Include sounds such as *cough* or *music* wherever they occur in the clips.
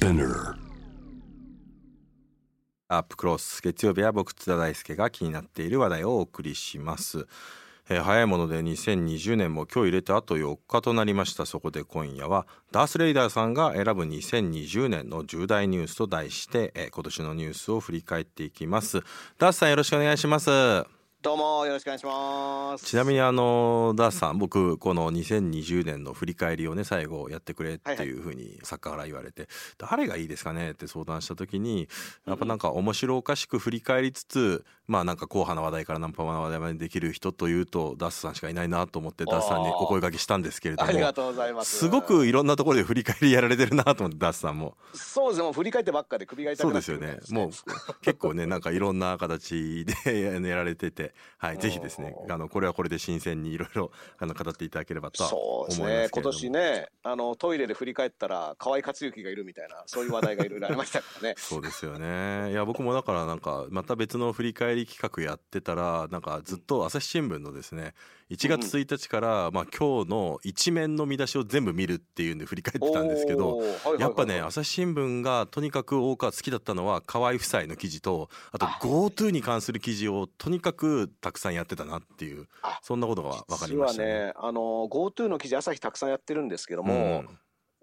Spinner. アップクロス月曜日は僕津田大輔が気になっている話題をお送りします、えー早いもので2020年も今日入れてあと4日となりました。そこで今夜はダース・レイダーさんが選ぶ2020年の重大ニュースと題して、えー今年のニュースを振り返っていきます。ダースさんよろしくお願いします。どうもよろしくお願いします。ちなみにあのダースさん僕この2020年の振り返りをね最後やってくれっていうふうに作家から言われて、誰がいいですかねって相談した時にやっぱなんか面白おかしく振り返りつつまあなんか硬派な話題からナンパな話題までできる人というとダースさんしかいないなと思ってダースさんにお声掛けしたんですけれどもありがとうございます。すごくいろんなところで振り返りやられてるなと思ってダースさんも。そうですね。もう振り返ってばっかで首が痛くなってそうですよね。もう結構ねなんかいろんな形でやられてて、はい、ぜひですねあのこれはこれで新鮮にいろいろあの語っていただければとは思いますけそうですね。今。年ね、あのトイレで振り返ったら河合克行がいるみたいなそういう話題がいろいろありましたからね。*laughs* そうですよね。いや僕もだからなんかまた別の振り返り企画やってたらなんかずっと朝日新聞のですね1月1日からまあ今日の一面の見出しを全部見るっていうんで振り返ってたんですけどやっぱね朝日新聞がとにかく多く好きだったのは河合夫妻の記事とあとあ GoTo に関する記事をとにかくたくさんやってたなっていうあそんなことが分かりましたね。ね、あの GoTo の記事朝日たくさんやってるんですけども、うん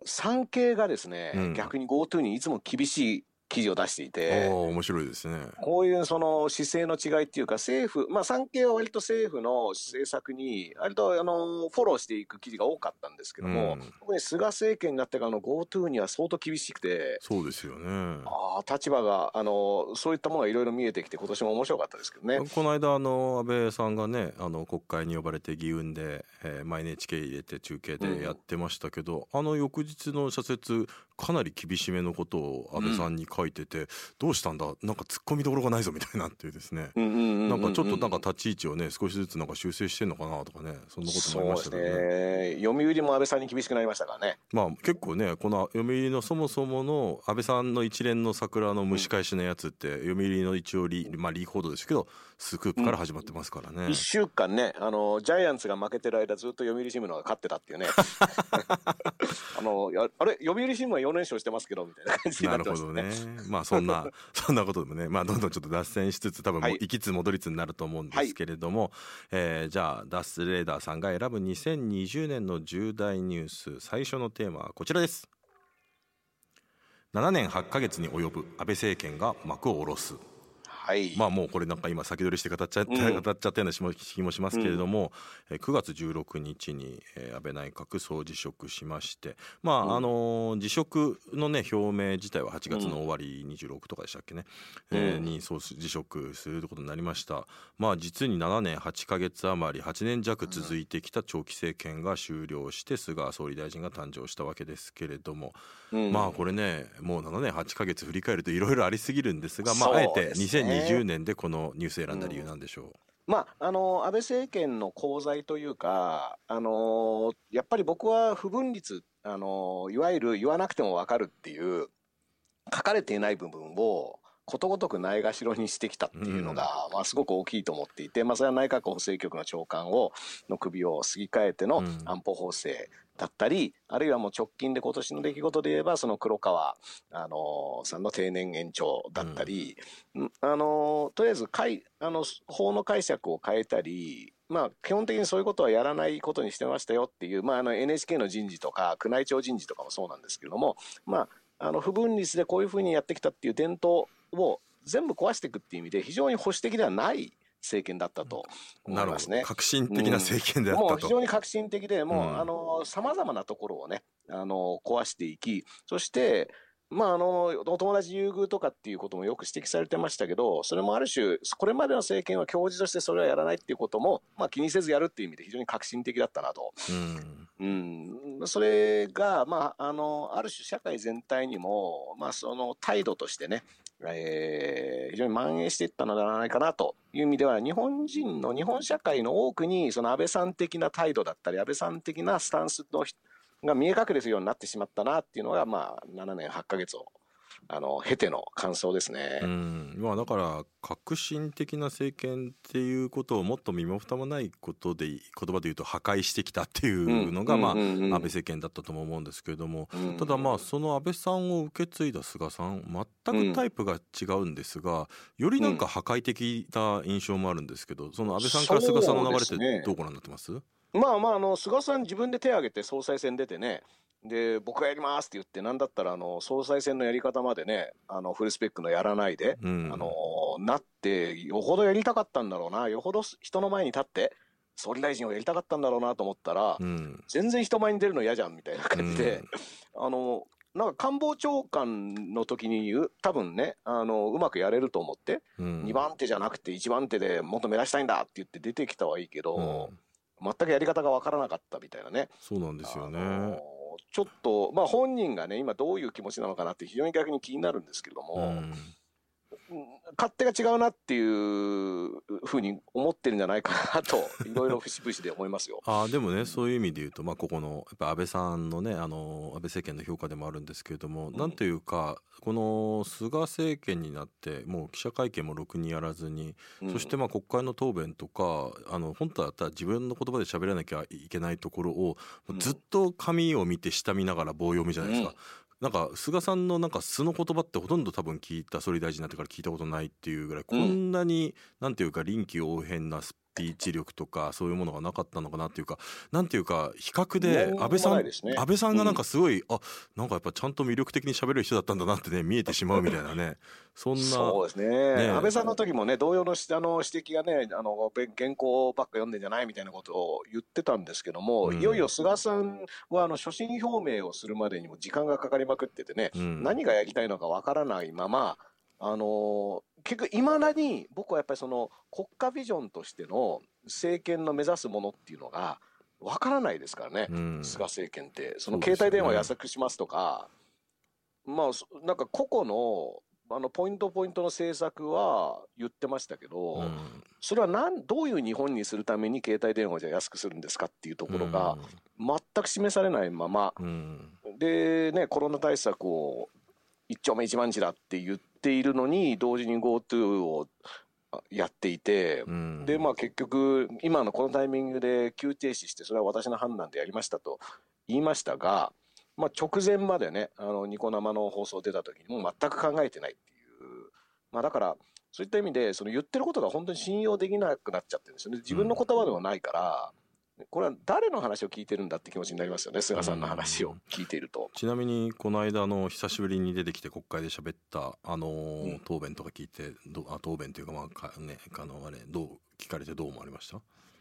産経がですね、うん逆に GoTo にいつも厳しい記事を出していて。面白いですね。こういうその姿勢の違いっていうか、政府、まあ、産経は割と政府の政策に、割とあのフォローしていく記事が多かったんですけども、うん特に菅政権になってからの GoTo には相当厳しくて、そうですよね。ああ、立場が、あのそういったものがいろいろ見えてきて、今年も面白かったですけどね。この間あの安倍さんがねあの国会に呼ばれて議運で、えー、毎 NHK 入れて中継でやってましたけど、あの翌日の社説かなり厳しめのことを安倍さんに書いてて、どうしたんだ？なんか突っ込みどころがないぞみたいなっていうですね、うんうんうんうんなんかちょっとなんか立ち位置をね少しずつなんか修正してんのかなとかねそんなこともありましたけどね。ね。読売も安倍さんに厳しくなりましたからね。まあ結構ねこの読売のそもそもの安倍さんの一連の桜の蒸し返しのやつって、読売の一応リ,、まあ、リーク報道ですけどスクープから始まってますからね。一週間ね、あのジャイアンツが負けてる間、ずっと読売新聞の方が勝ってたっていうね。*laughs* あのやあれ、読売新聞は4連勝してますけどみたいな感じにななるほどってましたね。ね。まあそんな *laughs* そんなことでもね、まあどんどんちょっと脱線しつつ多分もうはい行きつ戻りつになると思うんですけれども、えーじゃあダスレーダーさんが選ぶ2020年の重大ニュース最初のテーマはこちらです。7年8ヶ月に及ぶ安倍政権が幕を下ろす。はい。まあもうこれなんか今先取りして語っちゃって、うん。語っちゃったような気もしますけれども、えー9月16日に、えー安倍内閣総辞職しましてまあ、うん。あのー辞職のね表明自体は8月の終わり26とかでしたっけね、えーうんにそう辞職することになりました。まあ実に7年8ヶ月余り8年弱続いてきた長期政権が終了して菅総理大臣が誕生したわけですけれども、うん。まあこれねもう7年8ヶ月振り返るといろいろありすぎるんですが、まあ、あえてですね2020年でこのニュース選んだ理由なんでしょまあ、あの安倍政権の功罪というか、あのやっぱり僕は不分律、あのいわゆる言わなくても分かるっていう、書かれていない部分をことごとくないがしろにしてきたっていうのが、まあ、すごく大きいと思っていて、まあ、それは内閣法制局の長官をの首をすぎ替えてのうん。安保法制だったり、あるいはもう直近で今年の出来事で言えば、その黒川、あのさんの定年延長だったり、ん。あのとりあえずかいあの法の解釈を変えたり、まあ、基本的にそういうことはやらないことにしてましたよっていう、まあ、あの NHK の人事とか宮内庁人事とかもそうなんですけれども、まあ、あの不分律でこういうふうにやってきたっていう伝統を全部壊していくっていう意味で非常に保守的ではない政権だったとうなるほど、思いますね。革新的な政権であったと、もう非常に革新的で、もう、うん。あの、様々なところをね、あの、壊していき、そして、まあ、あの、お友達優遇とかっていうこともよく指摘されてましたけど、それもある種、これまでの政権は教授としてそれはやらないっていうことも、まあ、気にせずやるっていう意味で非常に革新的だったなと。うん。うん、それが、まあ、あの、ある種社会全体にも、まあ、その態度としてね、えー非常に蔓延していったのではないかなという意味では、日本人の、日本社会の多くに、その安倍さん的な態度だったり、安倍さん的なスタンスのが見え隠れするようになってしまったなっていうのが、まあ、7年8ヶ月をあの経ての感想ですね。うん。まあ、だから革新的な政権っていうことをもっと身も蓋もないことで言葉で言うと破壊してきたっていうのが、まあ安倍政権だったとも思うんですけれども、ただまあその安倍さんを受け継いだ菅さん全くタイプが違うんですが、よりなんか破壊的な印象もあるんですけどその安倍さんから菅さんの流れってどうご覧になってます、まあまああの菅さん自分で手を挙げて総裁選出てねで僕がやりますって言ってなんだったらあの総裁選のやり方までねあのフルスペックのやらないで、うん、あのなってよほどやりたかったんだろうなよほど人の前に立って総理大臣をやりたかったんだろうなと思ったら、うん、全然人前に出るの嫌じゃんみたいな感じで、うん、あのなんか官房長官の時に多分ねあのうまくやれると思って、うん、2番手じゃなくて1番手でもっと目指したいんだって言って出てきたはいいけど、全くやり方が分からなかったみたいなね。そうなんですよね。ちょっと、まあ、本人がね、今どういう気持ちなのかなって非常に逆に気になるんですけども、うん。勝手が違うなっていうふうに思ってるんじゃないかなと *laughs* いろいろ節々で思いますよ。あでもねそういう意味で言うと、まあ、ここのやっぱ安倍さんのねあの安倍政権の評価でもあるんですけれども、うん、なんというかこの菅政権になってもう記者会見もろくにやらずに、うん、そしてまあ国会の答弁とかあの本当だったら自分の言葉で喋らなきゃいけないところを、ずっと紙を見て下見ながら棒読みじゃないですか。なんか菅さんのなんか素の言葉ってほとんど多分聞いた総理大臣になってから聞いたことないっていうぐらい、こんなになんていうか臨機応変なスピーチ力とかそういうものがなかったのかなっていうかなんていうか比較で安倍さん、ね、安倍さんがなんかすごい、うん、あなんかやっぱちゃんと魅力的に喋る人だったんだなってね見えてしまうみたいなねそんなそうですね、ね、安倍さんの時もね同様のあの指摘がねあの原稿ばっか読んでんじゃないみたいなことを言ってたんですけども、うん、いよいよ菅さんはあの所信表明をするまでにも時間がかかりまくっててね、うん、何がやりたいのかわからないままあの結局いまだに僕はやっぱりその国家ビジョンとしての政権の目指すものっていうのがわからないですからね、うん、菅政権って。その携帯電話安くしますとか、ね、まあ、なんか個々のあのポイントポイントの政策は言ってましたけど、うん、それはなんどういう日本にするために携帯電話じゃ安くするんですかっていうところが全く示されないまま、うん、でねコロナ対策を一丁目一番地だって言っているのに同時に GoTo をやっていて、うん、でまあ結局今のこのタイミングで急停止してそれは私の判断でやりましたと言いましたが、まあ、直前までねあのニコ生の放送出た時にもう全く考えてないっていう、まあ、だからそういった意味でその言ってることが本当に信用できなくなっちゃってるんですよね。自分の言葉ではないから。これは誰の話を聞いてるんだって気持ちになりますよね菅さんの話を聞いていると、ちなみにこの間の久しぶりに出てきて国会で喋ったあのー、答弁とか聞いてどあ答弁というかまあかねあのあれどう聞かれてどう思われました？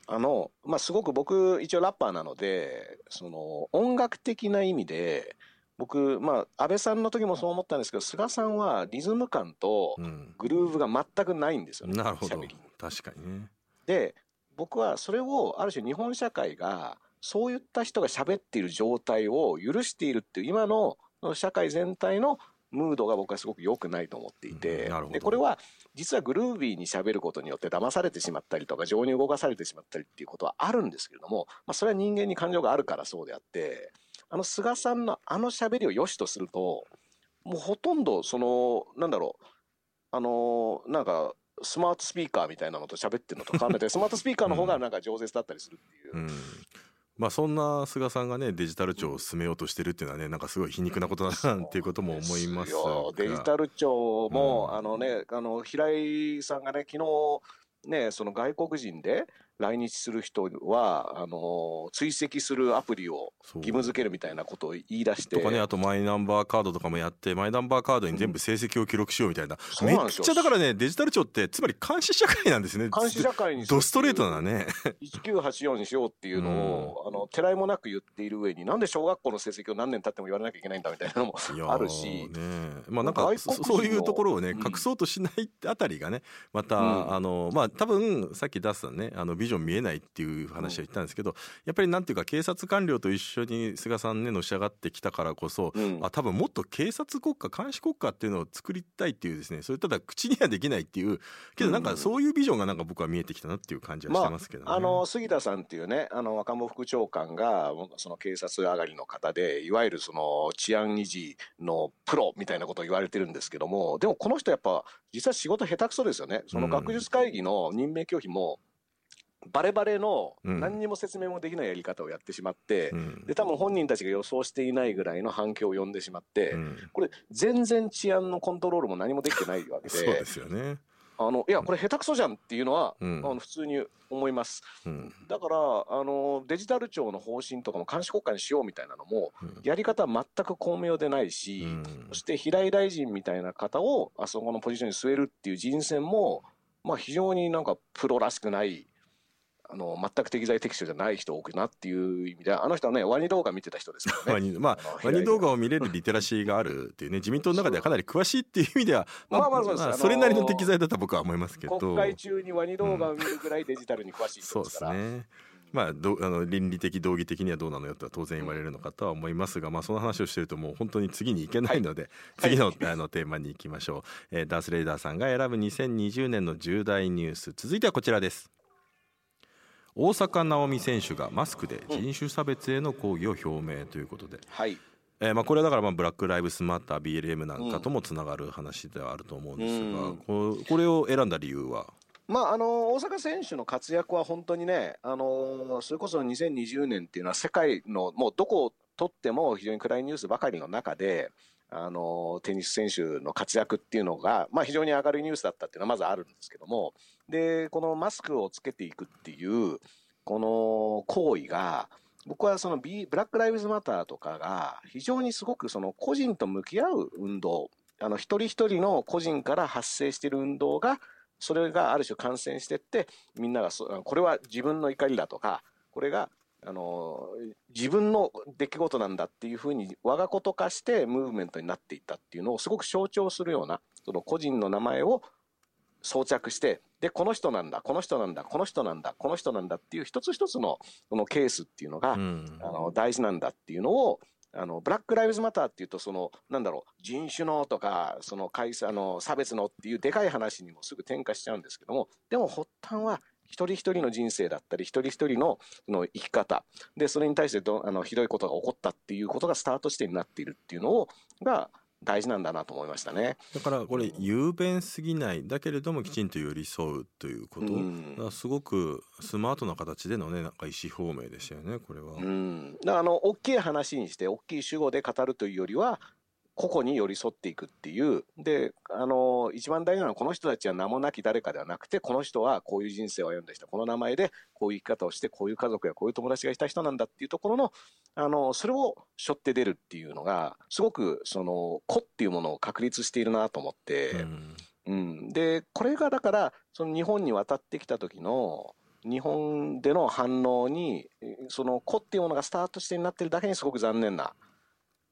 あのまあすごく僕一応ラッパーなのでその音楽的な意味で僕、まあ、安倍さんの時もそう思ったんですけど、菅さんはリズム感とグルーヴが全くないんですよね、うん、なるほど。確かにね。で、僕はそれをある種日本社会がそういった人が喋っている状態を許しているっていう今の社会全体のムードが僕はすごく良くないと思っていて、うん、でこれは実はグルービーに喋ることによって騙されてしまったりとか情に動かされてしまったりっていうことはあるんですけれども、まあ、それは人間に感情があるからそうであってあの菅さんのあの喋りを良しとするともうほとんどそのなんだろうあのなんかスマートスピーカーみたいなのと喋ってるのと変わんない。でスマートスピーカーの方がなんか饒舌だったりするっていう。うん。まあそんな菅さんがねデジタル庁を進めようとしてるっていうのはねなんかすごい皮肉なことだなっていうことも思いますデジタル庁も、うん、あのねあの平井さんがね昨日ねその外国人で来日する人はあの追跡するアプリを義務付けるみたいなことを言い出して。とかねあとマイナンバーカードとかもやってマイナンバーカードに全部成績を記録しようみたいな、うん、めっちゃだからねデジタル庁ってつまり監視社会なんですね。監視社会にドストレートなね。1984にしようっていうのを、うん、あのてらいもなく言っている上になんで小学校の成績を何年経っても言われなきゃいけないんだみたいなのもあるし、ね、まあなんかそういうところをね、隠そうとしないあたりがねまた、うん、あのまあ多分さっき出したねあのビビジョン見えないっていう話は言ったんですけど、やっぱりなんていうか警察官僚と一緒に菅さんねのし上がってきたからこそ、うん、あ多分もっと警察国家監視国家っていうのを作りたいっていうですねそれただ口にはできないっていうけどなんかそういうビジョンがなんか僕は見えてきたなっていう感じはしてますけど、ね。まあ、あの杉田さんっていうねあの若者副長官がその警察上がりの方でいわゆるその治安維持のプロみたいなことを言われてるんですけどもでもこの人やっぱ実は仕事下手くそですよね。その学術会議の任命拒否も、バレバレの何にも説明もできないやり方をやってしまって、うん、で多分本人たちが予想していないぐらいの反響を呼んでしまって、うん、これ全然治安のコントロールも何もできてないわけでそうですよね。あのいやこれ下手くそじゃんっていうのは、うん、あの普通に思います、うん、だからあのデジタル庁の方針とかも監視国家にしようみたいなのも、うん、やり方は全く巧妙でないし、そして平井大臣みたいな方をあそこのポジションに据えるっていう人選も、まあ、非常になんかプロらしくないあの全く適材適所じゃない人多くなっていう意味であの人はねワニ動画見てた人ですからね。*laughs* ワニ,、まあ、ワニ動画を見れるリテラシーがあるっていうね *laughs* 自民党の中ではかなり詳しいっていう意味ではまあまあそうです、まあ、それなりの適材だと僕は思いますけど。国会中にワニ動画を見るぐらいデジタルに詳しい人ですから、うん、そうですね。まあ、どあの倫理的道義的にはどうなのよとは当然言われるのかとは思いますが、まあ、その話をしてるともう本当に次に行けないので、はい、次の,、あのテーマに行きましょう、えー、ダース・レイダーさんが選ぶ2020年の重大ニュース。続いてはこちらです大坂なおみ選手がマスクで人種差別への抗議を表明ということで、はい。えー、まあこれはだからまあブラック・ライブスマッター BLM なんかともつながる話ではあると思うんですが、ここれを選んだ理由は？まあ、あの大阪選手の活躍は本当にね、あのそれこそ2020年っていうのは世界のもうどこをとっても非常に暗いニュースばかりの中で、あのテニス選手の活躍っていうのが、まあ、非常に明るいニュースだったっていうのはまずあるんですけども。でこのマスクをつけていくっていうこの行為が僕はその、B、ブラック・ライブズ・マターとかが非常にすごくその個人と向き合う運動あの一人一人の個人から発生している運動がそれがある種感染してってみんながそこれは自分の怒りだとかこれがあの自分の出来事なんだっていうふうに我がこと化してムーブメントになっていったっていうのをすごく象徴するようなその個人の名前を装着してでこの人なんだこの人なんだこの人なんだこの人なんだっていう一つ一つのこのケースっていうのが、うん、あの大事なんだっていうのをあのブラック・ライブズ・マターっていうとそのなんだろう人種のとかそのあの差別のっていうでかい話にもすぐ転化しちゃうんですけどもでも発端は一人一人の人生だったり、一人一人のの生き方、で、それに対してどあのひどいことが起こったっていうことがスタート地点になっているっていうのを、が、大事なんだなと思いましたね。だからこれ雄弁すぎない。だけれどもきちんと寄り添うということ、うん、すごくスマートな形でのねなんか意思表明でしたよねこれは。うん、だからあの大きい話にして大きい主語で語るというよりは個々に寄り添っていくっていう。で、あの、一番大事なのはこの人たちは名もなき誰かではなくて、この人はこういう人生を歩んだ人、この名前でこういう生き方をして、こういう家族やこういう友達がいた人なんだっていうところの、あの、それを背負って出るっていうのが、すごく、その、個っていうものを確立しているなと思って、うん、うん、で、これがだから、その日本に渡ってきた時の、日本での反応に、その個っていうものがスタートしてになってるだけにすごく残念な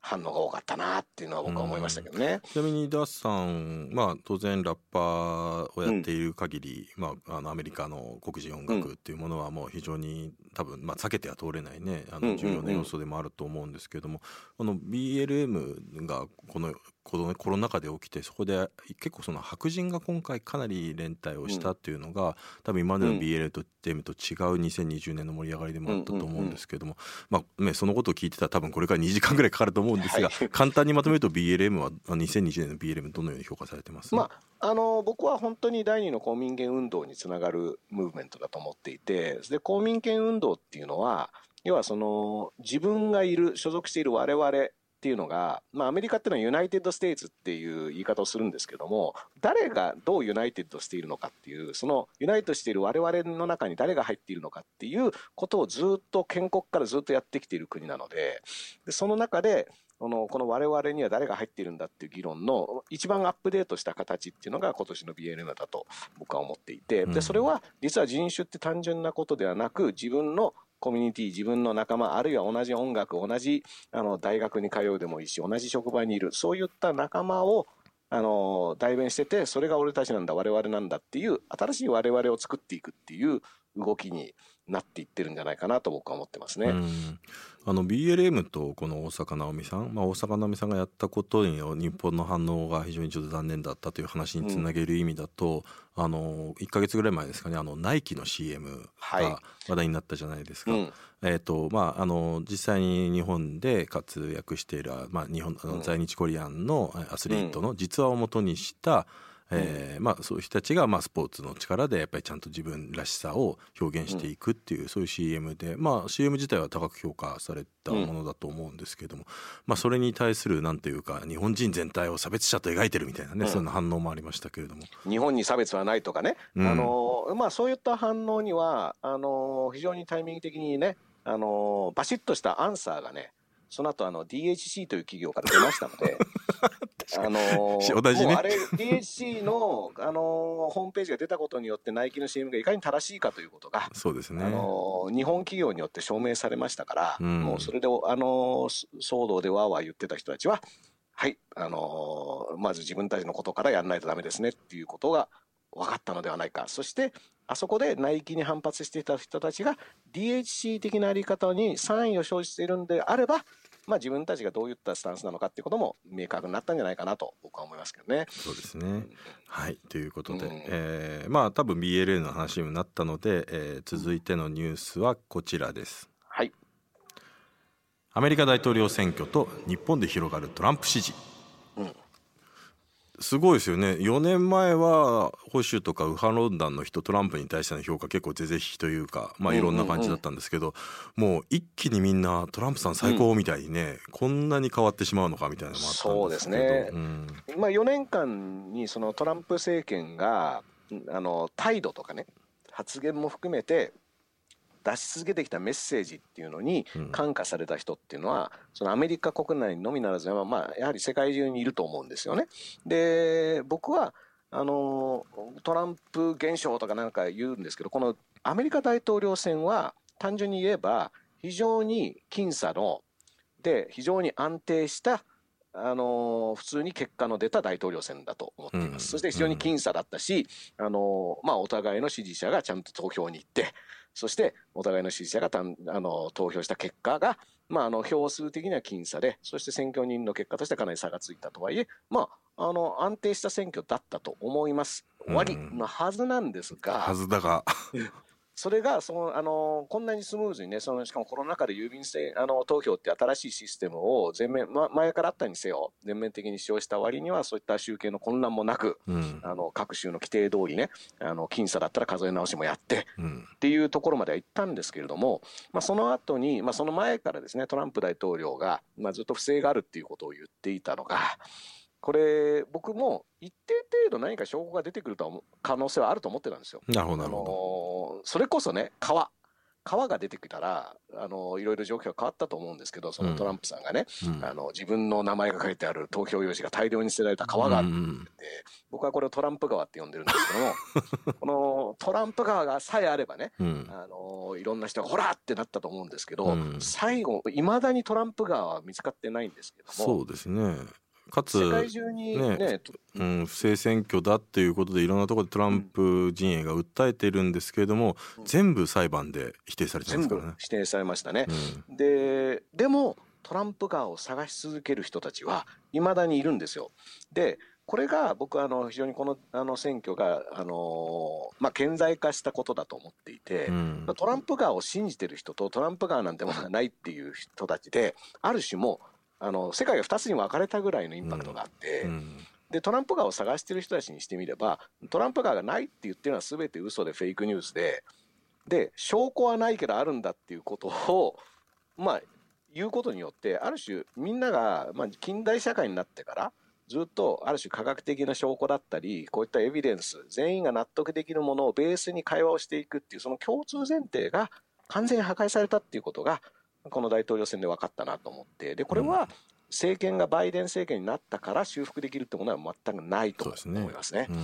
反応が多かったなっていうのは僕は思いましたけどね。ちなみにダッさん、まあ当然ラッパーをやっている限り、うん、まああのアメリカの黒人音楽っていうものはもう非常に多分まあ避けては通れないねあの重要な要素でもあると思うんですけれども、この BLM がこのコロコロナ禍で起きてそこで結構その白人が今回かなり連帯をしたっていうのが、うん、多分今までの BL とと違う2020年の盛り上がりでもあったと思うんですけども、まあね、そのことを聞いてたら多分これから2時間ぐらいかかると思うんですが、はい、簡単にまとめると BLM は2020年の BLM どのように評価されてます、まあ、あの僕は本当に第二の公民権運動につながるムーブメントだと思っていてで公民権運動っていうのは要はその自分がいる所属している我々っていうのが、まあ、アメリカっていうのは United States っていう言い方をするんですけども誰がどう united しているのかっていうその unite している我々の中に誰が入っているのかっていうことをずっと建国からずっとやってきている国なのででその中でこのこの我々には誰が入っているんだっていう議論の一番アップデートした形っていうのが今年の BLM だと僕は思っていて。でそれは実は人種って単純なことではなく自分のコミュニティ、自分の仲間、あるいは同じ音楽、同じあの大学に通うでもいいし、同じ職場にいる、そういった仲間をあの代弁してて、それが俺たちなんだ、我々なんだっていう、新しい我々を作っていくっていう、動きになっていってるんじゃないかなと僕は思ってますね。あの BLM とこの大坂なおみさん、まあ、大坂なおみさんがやったことに日本の反応が非常にちょっと残念だったという話につなげる意味だと、うん、あの1か月ぐらい前ですかねあのナイキの CM が話題になったじゃないですか。はいうん。えーとまあ、あの実際に日本で活躍している、まあ、日本あの在日コリアンのアスリートの実話をもとにした、うんえーまあ、そういう人たちが、まあ、スポーツの力でやっぱりちゃんと自分らしさを表現していくっていう、うん、そういう CM で、まあ、CM 自体は高く評価されたものだと思うんですけども、うん、まあ、それに対するなんていうか日本人全体を差別者と描いてるみたいなね、うん、そんな反応もありましたけれども。日本に差別はないとかね、あのまあ、そういった反応にはあの非常にタイミング的にねあのバシッとしたアンサーがねその後あの DHC という企業から出ましたので *laughs* あのー、*laughs* 同じね。あれ、DHC の、あのー、ホームページが出たことによって、ナイキの CM がいかに正しいかということが、そうですね。あのー、日本企業によって証明されましたから、うん、もうそれで、あの騒動でわーわー言ってた人たちは、はい、あのまず自分たちのことからやらないとダメですねっていうことが分かったのではないか。そして、あそこでナイキに反発していた人たちが DHC 的なあり方に賛意を生じているんであれば、まあ、自分たちがどういったスタンスなのかっていうことも明確になったんじゃないかなと僕は思いますけどね。そうですね、うん、はいということで、うん、えー、まあ多分 BLA の話にもなったので、えー、続いてのニュースはこちらです。はいアメリカ大統領選挙と日本で広がるトランプ支持。うんすごいですよね。4年前は保守とか右派論壇の人トランプに対しての評価結構是々非というかまあいろんな感じだったんですけど、もう一気にみんなトランプさん最高みたいにね、うん、こんなに変わってしまうのかみたいなのもあったんですけど。そうですね、うん、まあ、4年間にそのトランプ政権があの態度とかね発言も含めて出し続けてきたメッセージっていうのに感化された人っていうのは、そのアメリカ国内のみならず、まあ、やはり世界中にいると思うんですよね。で、僕は、あの、トランプ現象とかなんか言うんですけど、このアメリカ大統領選は単純に言えば、非常に僅差の、で、非常に安定した、あの普通に結果の出た大統領選だと思っています。うん、そして非常に僅差だったし、あのまあ、お互いの支持者がちゃんと投票に行って、そしてお互いの支持者がたんあの投票した結果が、まあ、あの票数的には僅差で、そして選挙人の結果としてかなり差がついたとはいえ、まあ、あの安定した選挙だったと思います。終わりのはずなんですが、はずだが *laughs* それがそのあのこんなにスムーズにね、そのしかもコロナ禍で郵便選あの投票って新しいシステムを全面、ま、前からあったにせよ、全面的に使用した割には、そういった集計の混乱もなく、うん、あの各州の規定通りね、あの僅差だったら数え直しもやって、うん、っていうところまでは行ったんですけれども、まあ、その後に、まあ、その前からですね、トランプ大統領が、まあ、ずっと不正があるっていうことを言っていたのが、これ、僕も一定程度何か証拠が出てくると可能性はあると思ってたんですよ。なるほど、あのそれこそね、川。川が出てきたら、あの、いろいろ状況が変わったと思うんですけど、そのトランプさんがね、うん、あの、自分の名前が書いてある投票用紙が大量に捨てられた川があるって、うん、僕はこれをトランプ川って呼んでるんですけども、*laughs* このトランプ川がさえあればね、うん、あの、いろんな人がほらってなったと思うんですけど、最後、いまだにトランプ川は見つかってないんですけども、そうですね。かつ、世界中にね、ねうん、不正選挙だっていうことでいろんなところでトランプ陣営が訴えてるんですけれども、うん、全部裁判で否定されてますからね。否定されましたね。うん、ででもトランプ側を探し続ける人たちはいまだにいるんですよ。でこれが僕はあの非常にこのあの選挙が、あのまあ、顕在化したことだと思っていて、うん、トランプ側を信じてる人とトランプ側なんてものはないっていう人たちである種もあの世界が2つに分かれたぐらいのインパクトがあって、うん、でトランプ側を探してる人たちにしてみればトランプ側がないって言ってるのは全て嘘でフェイクニュースでで証拠はないけどあるんだっていうことをまあ言うことによってある種みんなが、まあ、近代社会になってからずっとある種科学的な証拠だったりこういったエビデンス全員が納得できるものをベースに会話をしていくっていうその共通前提が完全に破壊されたっていうことがこの大統領選で分かったなと思って、で、これは政権がバイデン政権になったから修復できるってものは全くないと思いますね。すね。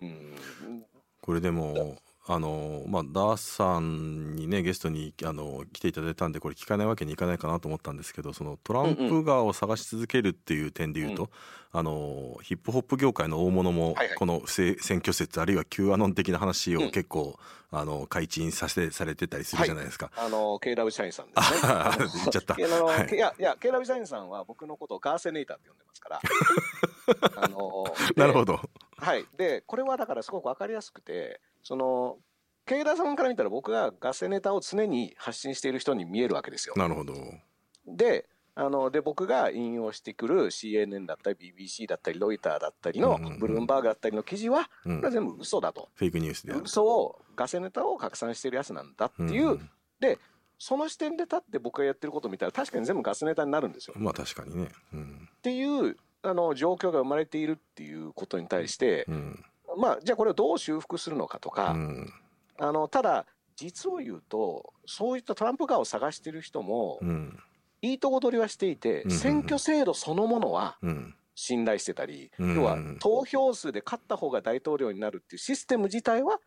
うん、うん、これでも、あのまあダースさんにねゲストにあの来ていただいたんでこれ聞かないわけにいかないかなと思ったんですけどそのトランプ側を探し続けるっていう点で言うと、あのヒップホップ業界の大物もはいはいこの不正選挙説あるいは Q アノン的な話うんを結構、あの開陳させされてたりするじゃないですか。あの、ケイラブ社員さんですね。言っちゃったいやいいや、いや、ケイラブ社員さんは僕のことをガーセネーターって呼んでますから。*laughs* あのなるほど。ど。はい。で、これはだからすごくわかりやすくて、その、ケイラさんから見たら僕がガセネタを常に発信している人に見えるわけですよ。なるほど。で、あので僕が引用してくる CNN だったり BBC だったりロイターだったりのうんうんうんブルームバーグだったりの記事は、うんこれは全部嘘だと。フェイクニュースで。嘘を、ガセネタを拡散してるやつなんだっていう、んで、その視点で立って僕がやってることを見たら確かに全部ガセネタになるんですよ。まあ確かにね。うん。っていうあの状況が生まれているっていうことに対してう、ん。まあじゃあこれをどう修復するのかとか、うん。あのただ実を言うとそういったトランプ側を探してる人もうん。いいとこ取りはしていて、選挙制度そのものはうん。信頼してたり、うん要は投票数で勝った方が大統領になるっていうシステム自体は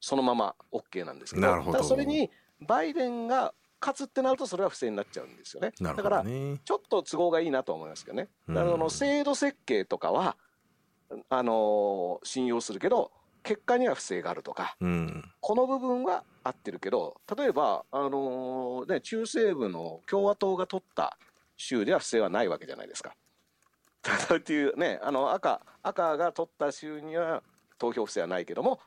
そのまま OK なんですけどどただそれにバイデンが勝つってなるとそれは不正になっちゃうんですよね。なるほだから。ちょっと都合がいいなと思いますけどね。だか制度設計とかはあのー信用するけど結果には不正があるとかうん。この部分は合ってるけど例えば、あのーね、中西部の共和党が取った州では不正はないわけじゃないですか。*laughs* っていうねあの赤赤が取った州には投票不正はないけども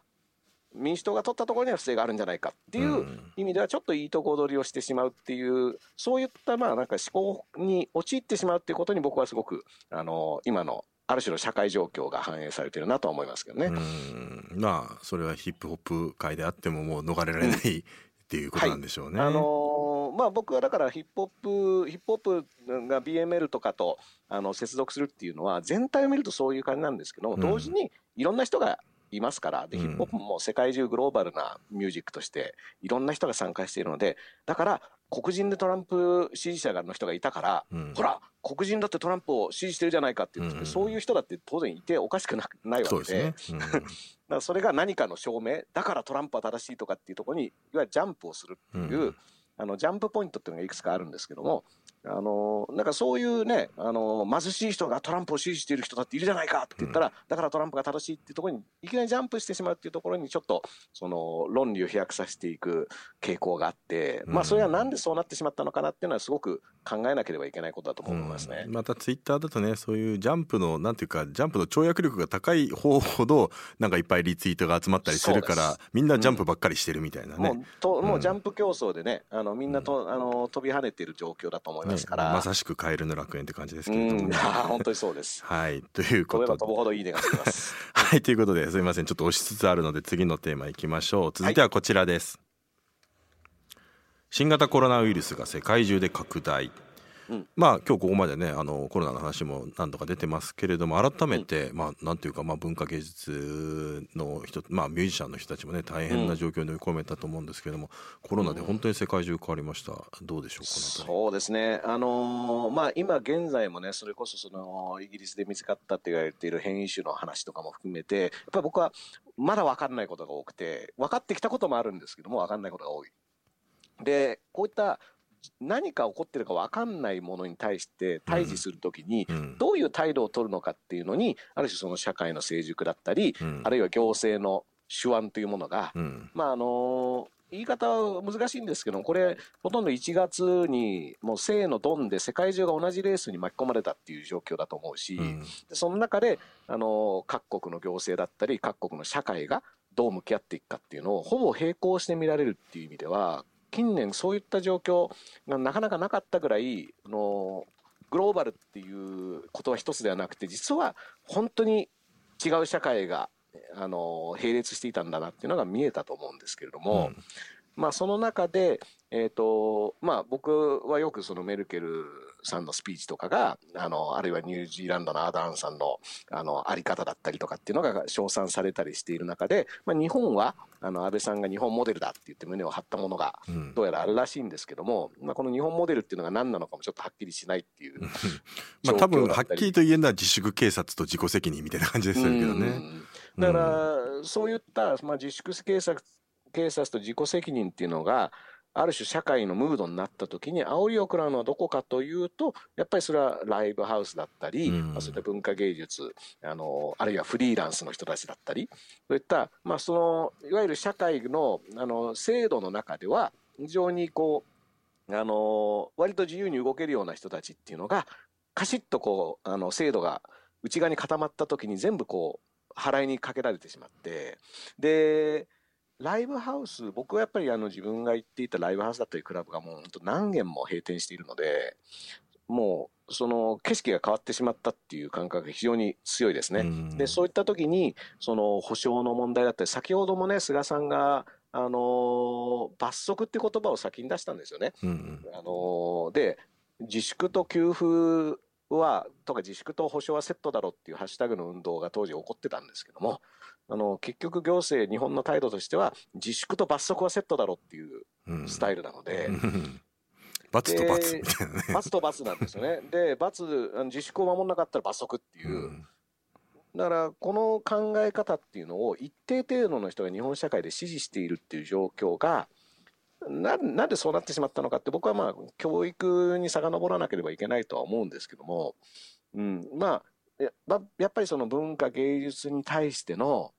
民主党が取ったところには不正があるんじゃないかっていううん意味ではちょっといいとこ取りをしてしまうっていうそういったまあなんか思考に陥ってしまうっていうことに僕はすごくあの今のある種の社会状況が反映されてるなとは思いますけどね。うんまあそれはヒップホップ界であってももう逃れられないっていうことなんでしょうね。あのーまあ、僕はだからヒップホップヒップホップが BML とかとあの接続するっていうのは全体を見るとそういう感じなんですけども、うん同時にいろんな人がいますからでうん。ヒップホップも世界中グローバルなミュージックとしていろんな人が参加しているのでだから黒人でトランプ支持者の人がいたから、うん。ほら黒人だってトランプを支持してるじゃないかって言って、うん。そういう人だって当然いておかしくなないわけで。すね。*laughs* だからそれが何かの証明だからトランプは正しいとかっていうところにいわゆるジャンプをするっていう、うん。あのジャンプポイントっていうのがいくつかあるんですけどもあのなんかそういうねあの貧しい人がトランプを支持している人だっているじゃないかって言ったら、だからトランプが正しいっていうところにいきなりジャンプしてしまうっていうところにちょっとその論理を飛躍させていく傾向があって、まあそれはなんでそうなってしまったのかなっていうのはすごく考えなければいけないことだと思いますね。うん。またツイッターだとねそういうジャンプのなんていうかジャンプの跳躍力が高い方ほどなんかいっぱいリツイートが集まったりするからみんなジャンプばっかりしてるみたいなね。もうともううん。ジャンプ競争でね、あのみんなと、あの飛び跳ねてる状況だと思いますから、ねまさしくカエルの楽園って感じですうけれどもん、ね。本当にそうです。*laughs* はいということで飛ぶほどいいねがつきます。*laughs* はいということですみませんちょっと押しつつあるので次のテーマいきましょう続いてはこちらです、新型コロナウイルスが世界中で拡大、うんまあ今日ここまでねあのコロナの話も何度か出てますけれども改めて、まあなんていうか、まあ、文化芸術の人まあミュージシャンの人たちもね大変な状況に追い込めたと思うんですけれども、コロナで本当に世界中変わりました。どうでしょうかそうですね、あのーまあ、今現在もね、それこそそのイギリスで見つかったって言われている変異種の話とかも含めて、やっぱり僕はまだ分かんないことが多くて、分かってきたこともあるんですけども、分かんないことが多い。で、こういった何か起こってるか分かんないものに対して対峙するときに、どういう態度を取るのかっていうのに、ある種その社会の成熟だったり、うん。あるいは行政の手腕というものが、うん。まああの言い方は難しいんですけども、これ、ほとんど1月にもう正のドンで世界中が同じレースに巻き込まれたっていう状況だと思うし、うん。でその中で、あの各国の行政だったり、各国の社会がどう向き合っていくかっていうのを、ほぼ並行して見られるっていう意味では、近年、そういった状況がなかなかなかったぐらい、あのグローバルっていうことは一つではなくて、実は本当に違う社会があの並列していたんだなっていうのが見えたと思うんですけれども、まあ、その中で、えーとまあ、僕はよくそのメルケルさんのスピーチとかがあのあるいはニュージーランドのアーダーンさんのあのあり方だったりとかっていうのが称賛されたりしている中で、まあ、日本はあの安倍さんが日本モデルだって言って胸を張ったものがうん。どうやらあるらしいんですけども、まあ、この日本モデルっていうのが何なのかもちょっとはっきりしないっていう *laughs* まあ多分はっきりと言えるのは自粛警察と自己責任みたいな感じですけどね。うん。だから、そういった、まあ、自粛警察警察と自己責任っていうのが、ある種社会のムードになった時に煽りを食らうのはどこかというとやっぱりそれはライブハウスだったり、うん、まあ、そういった文化芸術あのあるいはフリーランスの人たちだったりそういった、まあ、そのいわゆる社会のあの制度の中では非常にこうあの割と自由に動けるような人たちっていうのがカシッとこうあの制度が内側に固まった時に全部こう払いにかけられてしまってでライブハウス、僕はやっぱりあの自分が行っていたライブハウスだったりクラブがもう本当何軒も閉店しているので、もうその景色が変わってしまったっていう感覚が非常に強いですね。で、そういった時に、その保証の問題だったり、先ほどもね、菅さんが、あの罰則って言葉を先に出したんですよね。うんあので、自粛と給付は、とか自粛と保証はセットだろっていうハッシュタグの運動が当時起こってたんですけども、あの結局行政日本の態度としては自粛と罰則はセットだろっていうスタイルなので。うん罰と罰みたいなね。罰と罰なんですよね。で、罰、自粛を守らなかったら罰則っていう。うん、だから、この考え方っていうのを一定程度の人が日本社会で支持しているっていう状況が、ななんでそうなってしまったのかって、僕はまあ、教育に遡らなければいけないとは思うんですけども、うん、まあ、ややっぱりその文化芸術に対しての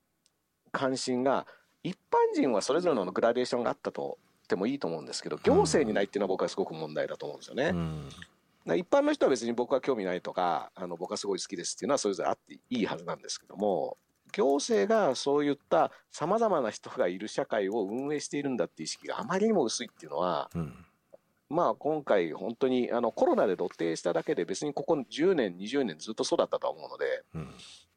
関心が一般人はそれぞれのグラデーションがあったとってもいいと思うんですけど行政にないっていうのは僕はすごく問題だと思うんですよね。うん一般の人は別に僕は興味ないとかあの僕はすごい好きですっていうのはそれぞれあっていいはずなんですけども行政がそういったさまざまな人がいる社会を運営しているんだっていう意識があまりにも薄いっていうのは、うん、まあ今回本当にあのコロナで露呈しただけで別にここ10年20年ずっとそうだったと思うので、うん。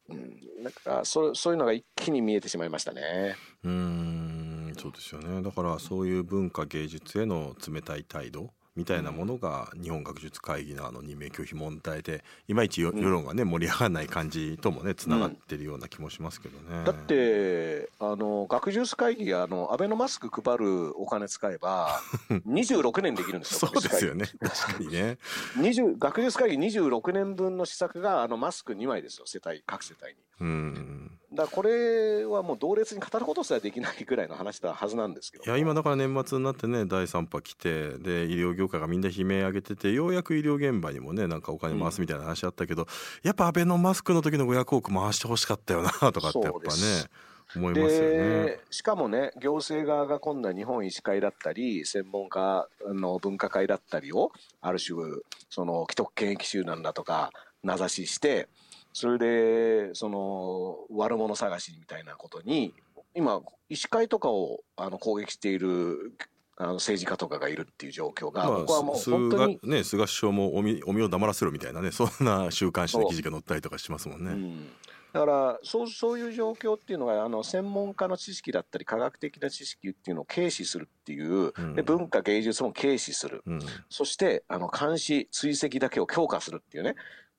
うん、なんかそそういうのが一気に見えてしまいましたね。うん。そうですよね。だからそういう文化芸術への冷たい態度みたいなものが日本学術会議のあの任命拒否問題でいまいち世論がね盛り上がらない感じともねつながってるような気もしますけどね。だってあの学術会議あのアベノマスク配るお金使えば *laughs* 26年できるんですよ。そうですよね確かにね。学術会議26年分の施策があのマスク2枚ですよ世帯各世帯に。うんだこれはもう同列に語ることすらできないぐらいの話だはずなんですけど。いや今だから年末になってね第3波来てで医療業界がみんな悲鳴上げててようやく医療現場にもねなんかお金回すみたいな話あったけど、うん、やっぱアベノマスクの時の500億回してほしかったよな *laughs* とかってやっぱね思いますよね。しかもね行政側が今度は日本医師会だったり専門家の分科会だったりをある種その既得権益集団だとか名指ししてそれでその悪者探しみたいなことに今医師会とかをあの攻撃しているあの政治家とかがいるっていう状況が、まあ、僕はもう本当に、ね、菅首相もおみお身を黙らせろみたいなねそんな週刊誌の記事が載ったりとかしますもんね。うん。だからそうそういう状況っていうのがあの専門家の知識だったり科学的な知識っていうのを軽視するっていう、うん、で文化芸術も軽視する、うん、そしてあの監視追跡だけを強化するっていうね。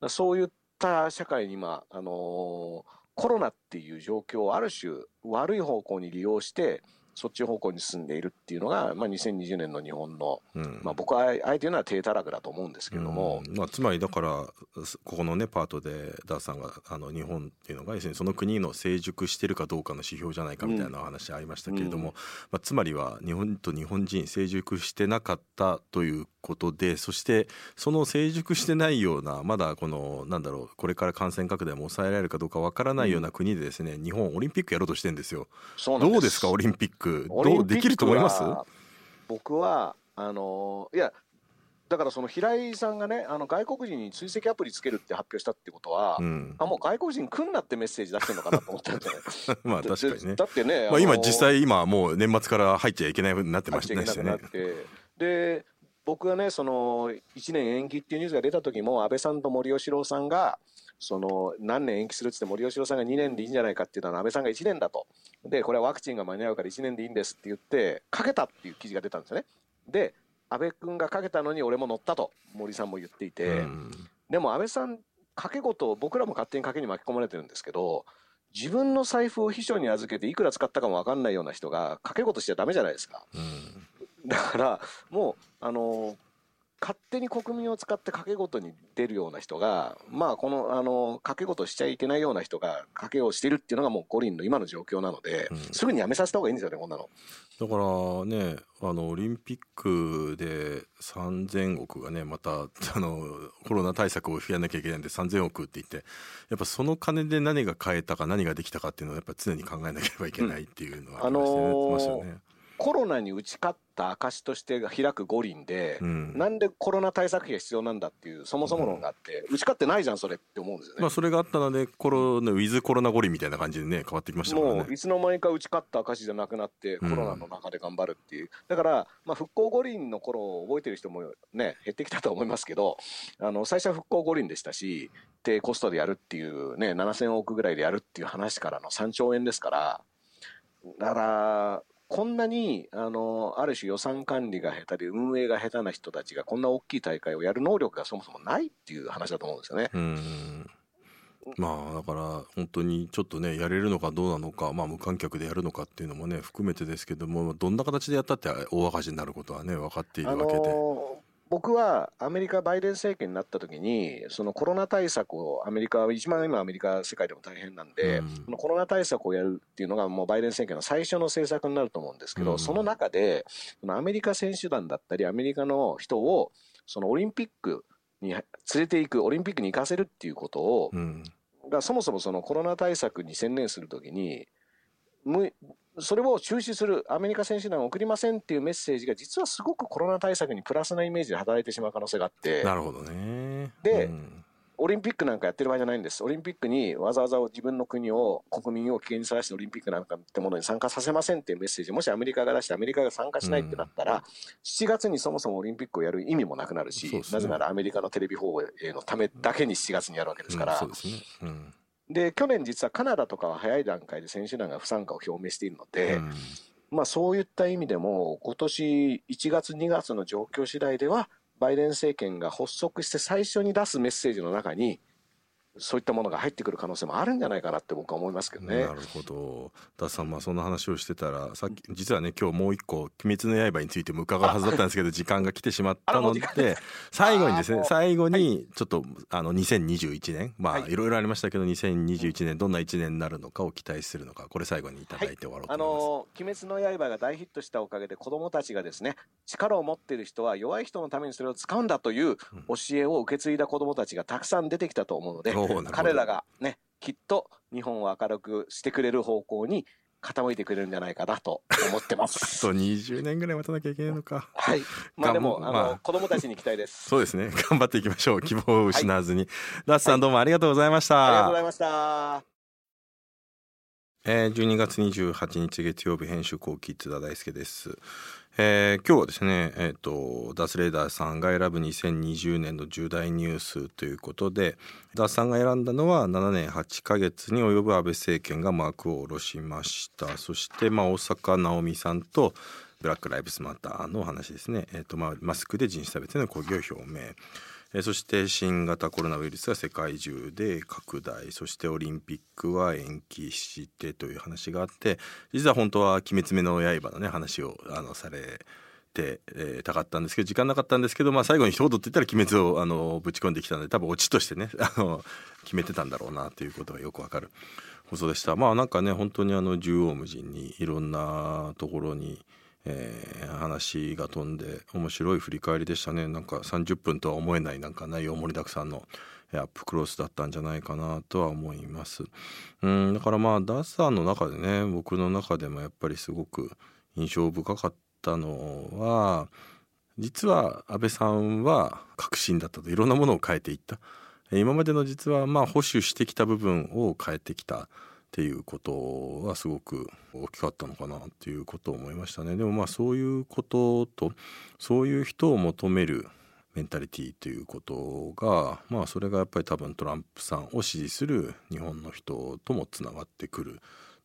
そういった社会に今、あのー、コロナっていう状況をある種悪い方向に利用してそっち方向に進んでいるっていうのが、まあ、2020年の日本の、うん、まあ、僕はあえて言うのは低たらくだと思うんですけども、うん、まあ、つまりだからここのねパートでダーさんがあの日本っていうのが要するにその国の成熟してるかどうかの指標じゃないかみたいな話ありましたけれども、うん、まあ、つまりは日本と日本人成熟してなかったということでそしてその成熟してないようなまだこのなんだろうこれから感染拡大も抑えられるかどうかわからないような国でですね、日本オリンピックやろうとしてるんですよ。どうですかオリンピッククどうできると思います？僕はあのいやだからその平井さんがねあの外国人に追跡アプリつけるって発表したってことは、うん、あもう外国人来んなってメッセージ出してるのかなと思ったんじゃない？*laughs* まあ確かにね。だってね、まあ、今実際今もう年末から入っちゃいけないふうになってましたね。で僕がねその1年延期っていうニュースが出た時も安倍さんと森喜朗さんがその何年延期するっつって森喜朗さんが2年でいいんじゃないかっていうのは安倍さんが1年だと。でこれはワクチンが間に合うから1年でいいんですって言ってかけたっていう記事が出たんですよね。で安倍君がかけたのに俺も乗ったと森さんも言っていて、でも安倍さん賭け事僕らも勝手に賭けに巻き込まれてるんですけど自分の財布を秘書に預けていくら使ったかも分かんないような人が賭け事しちゃだめじゃないですか、だからもうあの勝手に国民を使って賭け事に出るような人が、まあ、この、あの、賭け事しちゃいけないような人が賭けをしてるっていうのがもう五輪の今の状況なので、うん、すぐにやめさせた方がいいんですよね、こんなの。だからね、あの、オリンピックで3000億がね、また、あの、コロナ対策をやらなきゃいけないんで3000億って言って、やっぱその金で何が買えたか何ができたかっていうのはやっぱ常に考えなければいけないっていうのはありましたね。うんあのーコロナに打ち勝った証として開く五輪で、うん、なんでコロナ対策費が必要なんだっていう、そもそも論があって、うん、打ち勝ってないじゃん、それって思うんですよね。まあ、それがあったので、コロナ、ウィズコロナ五輪みたいな感じでね、変わってきましたからね。もう、いつの間にか打ち勝った証じゃなくなって、コロナの中で頑張るっていう。うん、だから、まあ、復興五輪の頃を覚えてる人もね、減ってきたと思いますけど、あの、最初は復興五輪でしたし、低コストでやるっていうね、7000億ぐらいでやるっていう話からの3兆円ですから、だから、こんなに、あの、ある種予算管理が下手で運営が下手な人たちがこんな大きい大会をやる能力がそもそもないっていう話だと思うんですよね。うんまあだから本当にちょっとねやれるのかどうなのか、まあ、無観客でやるのかっていうのもね含めてですけどもどんな形でやったって大赤字になることはね分かっているわけで。あの僕はアメリカ、バイデン政権になった時に、そのコロナ対策をアメリカは、一番今アメリカ、世界でも大変なんで、うん、このコロナ対策をやるっていうのがもうバイデン政権の最初の政策になると思うんですけど、うん、その中で、アメリカ選手団だったり、アメリカの人を、そのオリンピックに連れていく、オリンピックに行かせるっていうことを、うん、がそもそもそのコロナ対策に専念するときに、それを中止する、アメリカ選手団を送りませんっていうメッセージが、実はすごくコロナ対策にプラスなイメージで働いてしまう可能性があって。なるほどね。で、うん、オリンピックなんかやってる場合じゃないんです。オリンピックにわざわざ自分の国を、国民を危険にさらしてオリンピックなんかってものに参加させませんっていうメッセージ、もしアメリカが出してアメリカが参加しないってなったら、うん、7月にそもそもオリンピックをやる意味もなくなるし、ね、なぜならアメリカのテレビ放映のためだけに7月にやるわけですから。うん、そうですね。で、去年実はカナダとかは早い段階で選手団が不参加を表明しているので、うん、まあそういった意味でも、今年1月2月の状況次第では、バイデン政権が発足して最初に出すメッセージの中に、そういったものが入ってくる可能性もあるんじゃないかなって僕は思いますけどね。なるほど。ダさん、まあそんな話をしてたら、さっき、実はね、今日もう一個、鬼滅の刃についても伺うはずだったんですけど、時間が来てしまったので、最後にですね、最後に、ちょっと、あの、2021年、まあ、い。ろいろありましたけど、2021年、どんな1年になるのかを期待するのか、これ最後にいただいて終わろうと思います。はい、あの、鬼滅の刃が大ヒットしたおかげで、子供たちがですね、力を持っている人は弱い人のためにそれを使うんだという教えを受け継いだ子供たちがたくさん出てきたと思うので、彼らがね、きっと日本を明るくしてくれる方向に傾いてくれるんじゃないかなと思ってます。あと20年ぐらい待たなきゃいけないのか。はい。まあでも、あの、まあ、子供たちに期待です。そうですね。*laughs* 頑張っていきましょう。希望を失わずに。はい、ダッツさんどうもありがとうございました。ありがとうございました。えー、12月28日月曜日編集後期津田大輔です。えー、今日はですね、えーと、ダース・レーダーさんが選ぶ2020年の重大ニュースということでダースさんが選んだのは7年8ヶ月に及ぶ安倍政権が幕を下ろしました。そして、まあ、大阪直美さんとブラック・ライブスマターの話ですね、えーとまあ、マスクで人種差別への抗議を表明。えそして新型コロナウイルスが世界中で拡大そしてオリンピックは延期してという話があって実は本当は「鬼滅目の刃」のね話をあのされて、え、たかったんですけど時間なかったんですけど、まあ、最後に一言って言ったら鬼滅をあのぶち込んできたので多分オチとしてね *laughs* あの決めてたんだろうなということがよくわかる放送でした。まあなんかね本当にあの縦横無尽にいろんなところにえー、話が飛んで面白い振り返りでしたね。なんか30分とは思えないなんか内容盛りだくさんのアップクロスだったんじゃないかなとは思います。うんだからまあダッサーの中でね僕の中でもやっぱりすごく印象深かったのは実は安倍さんは革新だったと。いろんなものを変えていった。今までの実はまあ保守してきた部分を変えてきた。っていうことはすごく大きかったのかなっていうことを思いましたね。でもまあそういうこととそういう人を求めるメンタリティということがまあそれがやっぱり多分トランプさんを支持する日本の人ともつながってくるっ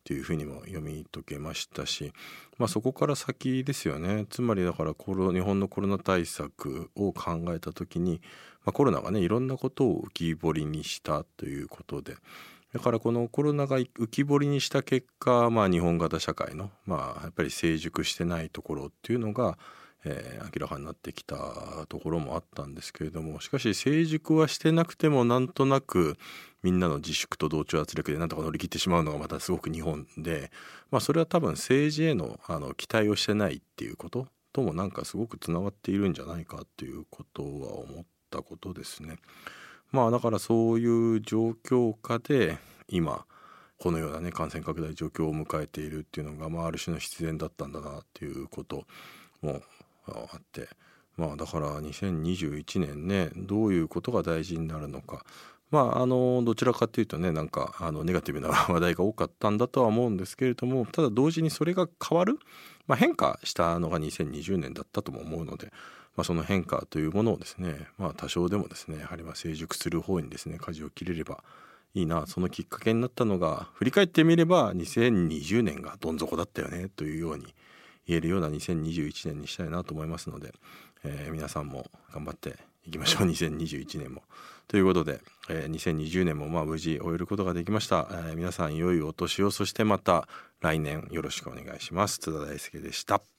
ていうふうにも読み解けましたし、まあ、そこから先ですよねつまりだからコロ日本のコロナ対策を考えた時に、まあ、コロナがねいろんなことを浮き彫りにしたということでだからこのコロナが浮き彫りにした結果、まあ、日本型社会の、まあ、やっぱり成熟してないところっていうのがえー、明らかになってきたところもあったんですけれどもしかし成熟はしてなくてもなんとなくみんなの自粛と同調圧力でなんとか乗り切ってしまうのがまたすごく日本で、まあ、それは多分政治へのあの期待をしてないっていうことともなんかすごくつながっているんじゃないかっていうことは思ったことですね。まあだからそういう状況下で今このようなね感染拡大状況を迎えているっていうのが、まあ、ある種の必然だったんだなっていうこともあってまあだから2021年ねどういうことが大事になるのか。まああのどちらかというとねなんかあのネガティブな話題が多かったんだとは思うんですけれどもただ同時にそれが変わる、まあ、変化したのが2020年だったとも思うので、まあ、その変化というものをですね、まあ、多少でもですねやはりま成熟する方にですね舵を切れればいいなそのきっかけになったのが振り返ってみれば2020年がどん底だったよねというように言えるような2021年にしたいなと思いますので、えー、皆さんも頑張っていきましょう2021年も。ということで、えー、2020年もまあ無事終えることができました、えー、皆さん良いお年をそしてまた来年よろしくお願いします津田大輔でした。